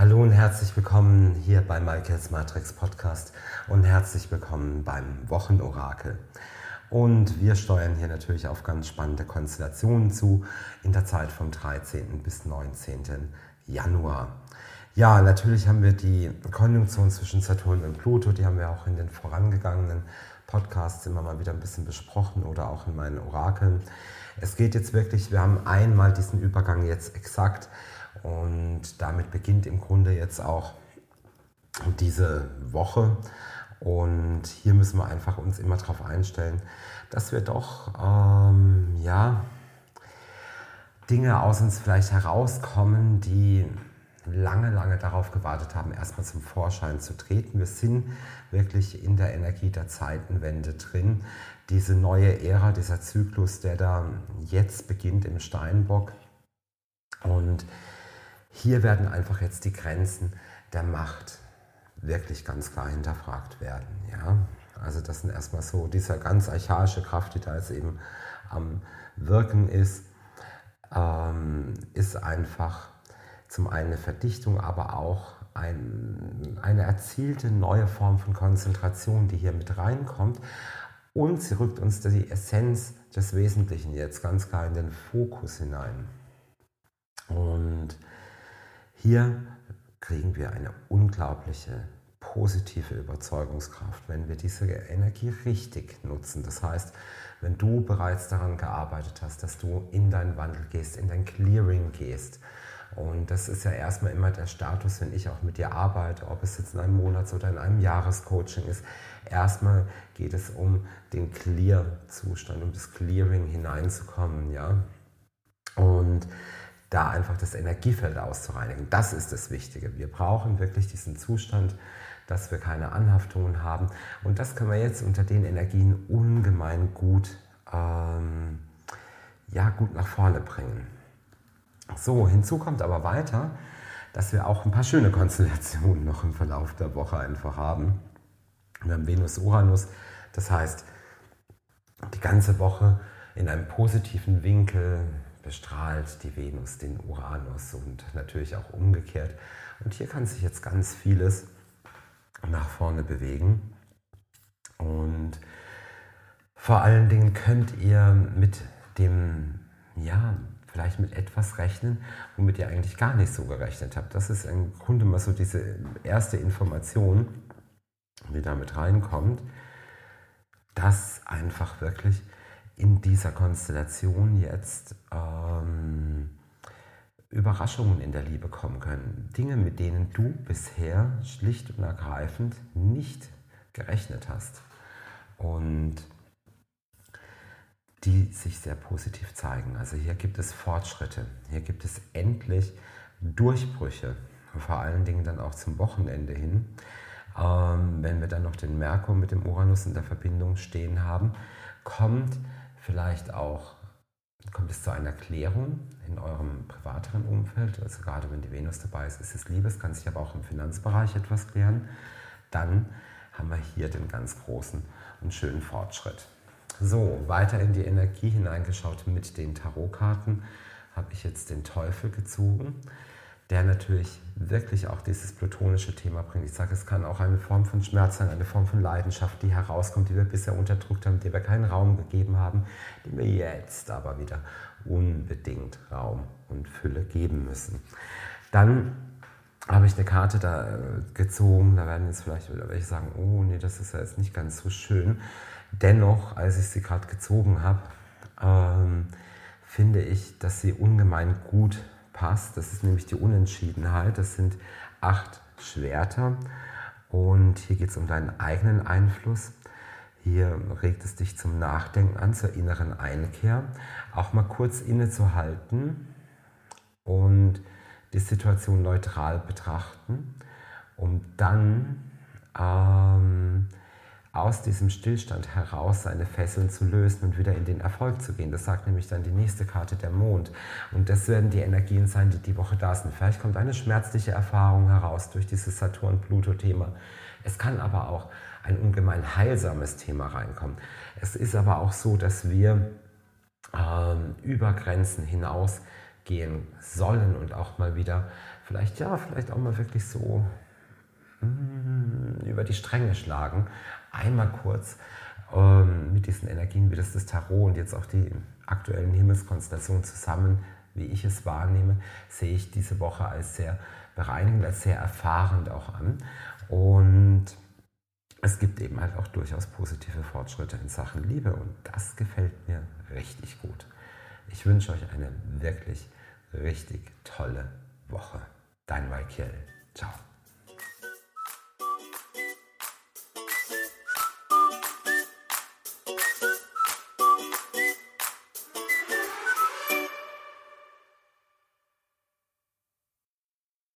Hallo und herzlich willkommen hier bei Michaels Matrix Podcast und herzlich willkommen beim Wochenorakel. Und wir steuern hier natürlich auf ganz spannende Konstellationen zu in der Zeit vom 13. bis 19. Januar. Ja, natürlich haben wir die Konjunktion zwischen Saturn und Pluto, die haben wir auch in den vorangegangenen Podcasts immer mal wieder ein bisschen besprochen oder auch in meinen Orakeln. Es geht jetzt wirklich, wir haben einmal diesen Übergang jetzt exakt und damit beginnt im Grunde jetzt auch diese Woche. Und hier müssen wir einfach uns immer darauf einstellen, dass wir doch ähm, ja, Dinge aus uns vielleicht herauskommen, die lange, lange darauf gewartet haben, erstmal zum Vorschein zu treten. Wir sind wirklich in der Energie der Zeitenwende drin. Diese neue Ära, dieser Zyklus, der da jetzt beginnt im Steinbock. Und hier werden einfach jetzt die Grenzen der Macht wirklich ganz klar hinterfragt werden. Ja? Also das sind erstmal so diese ganz archaische Kraft, die da jetzt eben am Wirken ist, ähm, ist einfach zum einen eine Verdichtung, aber auch ein, eine erzielte neue Form von Konzentration, die hier mit reinkommt. Und sie rückt uns die Essenz des Wesentlichen jetzt ganz klar in den Fokus hinein. Und hier kriegen wir eine unglaubliche positive Überzeugungskraft, wenn wir diese Energie richtig nutzen. Das heißt, wenn du bereits daran gearbeitet hast, dass du in deinen Wandel gehst, in dein Clearing gehst. Und das ist ja erstmal immer der Status, wenn ich auch mit dir arbeite, ob es jetzt in einem Monats- oder in einem Jahrescoaching ist. Erstmal geht es um den Clear-Zustand, um das Clearing hineinzukommen, ja. Und da einfach das Energiefeld auszureinigen. Das ist das Wichtige. Wir brauchen wirklich diesen Zustand, dass wir keine Anhaftungen haben. Und das können wir jetzt unter den Energien ungemein gut, ähm, ja, gut nach vorne bringen. So, hinzu kommt aber weiter, dass wir auch ein paar schöne Konstellationen noch im Verlauf der Woche einfach haben. Wir haben Venus-Uranus, das heißt, die ganze Woche in einem positiven Winkel, bestrahlt die Venus den Uranus und natürlich auch umgekehrt. Und hier kann sich jetzt ganz vieles nach vorne bewegen. Und vor allen Dingen könnt ihr mit dem, ja, vielleicht mit etwas rechnen, womit ihr eigentlich gar nicht so gerechnet habt. Das ist im Grunde mal so diese erste Information, die damit reinkommt, dass einfach wirklich in dieser Konstellation jetzt ähm, Überraschungen in der Liebe kommen können. Dinge, mit denen du bisher schlicht und ergreifend nicht gerechnet hast. Und die sich sehr positiv zeigen. Also hier gibt es Fortschritte, hier gibt es endlich Durchbrüche, vor allen Dingen dann auch zum Wochenende hin. Ähm, wenn wir dann noch den Merkur mit dem Uranus in der Verbindung stehen haben, kommt vielleicht auch kommt es zu einer Klärung in eurem privateren Umfeld. Also gerade wenn die Venus dabei ist, ist es Liebes, kann sich aber auch im Finanzbereich etwas klären. Dann haben wir hier den ganz großen und schönen Fortschritt. So, weiter in die Energie hineingeschaut mit den Tarotkarten habe ich jetzt den Teufel gezogen der natürlich wirklich auch dieses plutonische Thema bringt. Ich sage, es kann auch eine Form von Schmerz sein, eine Form von Leidenschaft, die herauskommt, die wir bisher unterdrückt haben, die wir keinen Raum gegeben haben, die wir jetzt aber wieder unbedingt Raum und Fülle geben müssen. Dann habe ich eine Karte da äh, gezogen, da werden jetzt vielleicht wieder welche sagen, oh nee, das ist ja jetzt nicht ganz so schön. Dennoch, als ich sie gerade gezogen habe, ähm, finde ich, dass sie ungemein gut passt. Das ist nämlich die Unentschiedenheit. Das sind acht Schwerter. Und hier geht es um deinen eigenen Einfluss. Hier regt es dich zum Nachdenken an, zur inneren Einkehr. Auch mal kurz innezuhalten und die Situation neutral betrachten, um dann ähm, aus diesem Stillstand heraus seine Fesseln zu lösen und wieder in den Erfolg zu gehen. Das sagt nämlich dann die nächste Karte, der Mond. Und das werden die Energien sein, die die Woche da sind. Vielleicht kommt eine schmerzliche Erfahrung heraus durch dieses Saturn-Pluto-Thema. Es kann aber auch ein ungemein heilsames Thema reinkommen. Es ist aber auch so, dass wir ähm, über Grenzen hinaus gehen sollen und auch mal wieder vielleicht ja, vielleicht auch mal wirklich so mm, über die Stränge schlagen. Einmal kurz ähm, mit diesen Energien, wie das das Tarot und jetzt auch die aktuellen Himmelskonstellationen zusammen, wie ich es wahrnehme, sehe ich diese Woche als sehr bereinigend, als sehr erfahrend auch an. Und es gibt eben halt auch durchaus positive Fortschritte in Sachen Liebe und das gefällt mir richtig gut. Ich wünsche euch eine wirklich richtig tolle Woche. Dein Michael. Ciao.